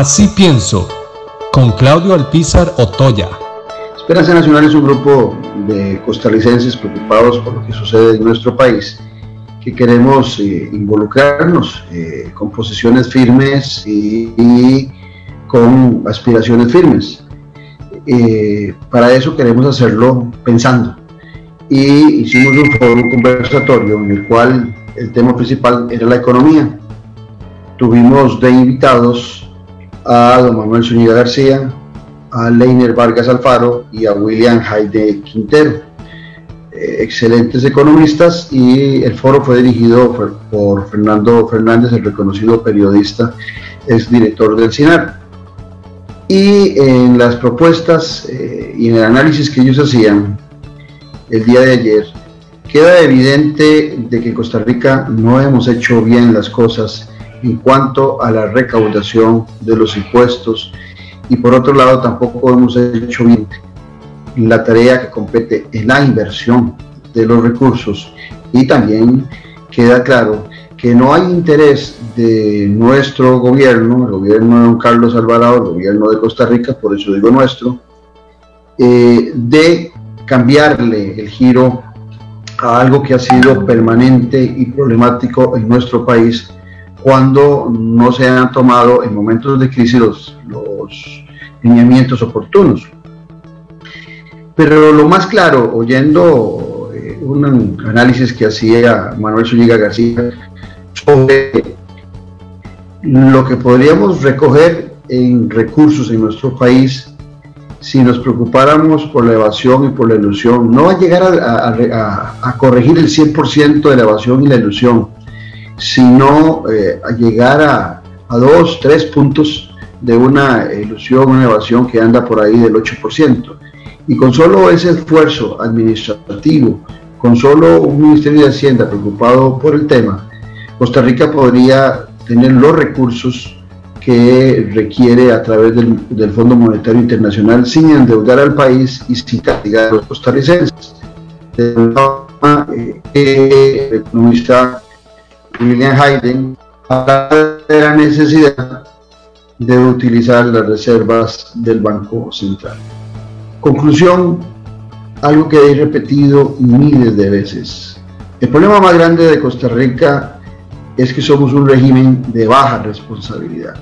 Así pienso, con Claudio Alpizar Otoya. Esperanza Nacional es un grupo de costarricenses preocupados por lo que sucede en nuestro país, que queremos eh, involucrarnos eh, con posiciones firmes y, con aspiraciones firmes. Eh, para eso queremos hacerlo pensando. Y hicimos un foro conversatorio en el cual el tema principal era la economía. Tuvimos de invitados a don Manuel Zúñiga García, a Leiner Vargas Alfaro y a William Jaide Quintero, eh, excelentes economistas y el foro fue dirigido por, Fernando Fernández, el reconocido periodista, es director del CINAR. Y en las propuestas eh, y en el análisis que ellos hacían el día de ayer, queda evidente de que en Costa Rica no hemos hecho bien las cosas en cuanto a la recaudación de los impuestos. Y por otro lado tampoco hemos hecho bien la tarea que compete en la inversión de los recursos. Y también queda claro que no hay interés de nuestro gobierno, el gobierno de don Carlos Alvarado, el gobierno de Costa Rica, por eso digo nuestro, eh, de cambiarle el giro a algo que ha sido permanente y problemático en nuestro país cuando no se han tomado en momentos de crisis los, los lineamientos oportunos. Pero lo más claro, oyendo eh, un análisis que hacía Manuel Zúñiga García sobre lo que podríamos recoger en recursos en nuestro país si nos preocupáramos por la evasión y por la ilusión, no va a llegar a, a corregir el 100% de la evasión y la ilusión, sino eh, a llegar a, a, dos, tres puntos de una ilusión, una evasión que anda por ahí del 8%. Y con solo ese esfuerzo administrativo, con solo un Ministerio de Hacienda preocupado por el tema, Costa Rica podría tener los recursos que requiere a través del, del Fondo Monetario Internacional sin endeudar al país y sin castigar a los costarricenses. De forma eh, que el William Hayden habla de la necesidad de utilizar las reservas del Banco Central. Conclusión, algo que he repetido miles de veces. El problema más grande de Costa Rica es que somos un régimen de baja responsabilidad.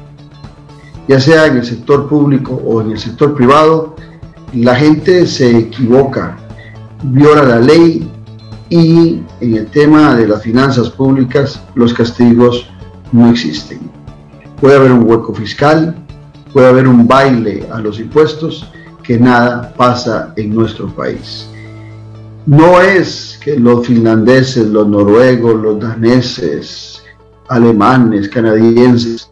Ya sea en el sector público o en el sector privado, la gente se equivoca, viola la ley y en el tema de las finanzas públicas los castigos no existen. Puede haber un hueco fiscal, puede haber un baile a los impuestos, que nada pasa en nuestro país. No es que los finlandeses, los noruegos, los daneses, alemanes, canadienses,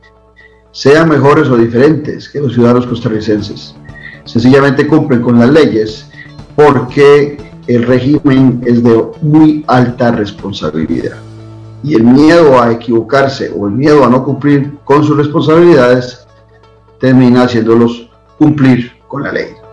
sean mejores o diferentes que los ciudadanos costarricenses. Sencillamente cumplen con las leyes porque el régimen es de muy alta responsabilidad. Y el miedo a equivocarse o el miedo a no cumplir con sus responsabilidades termina haciéndolos cumplir con la ley.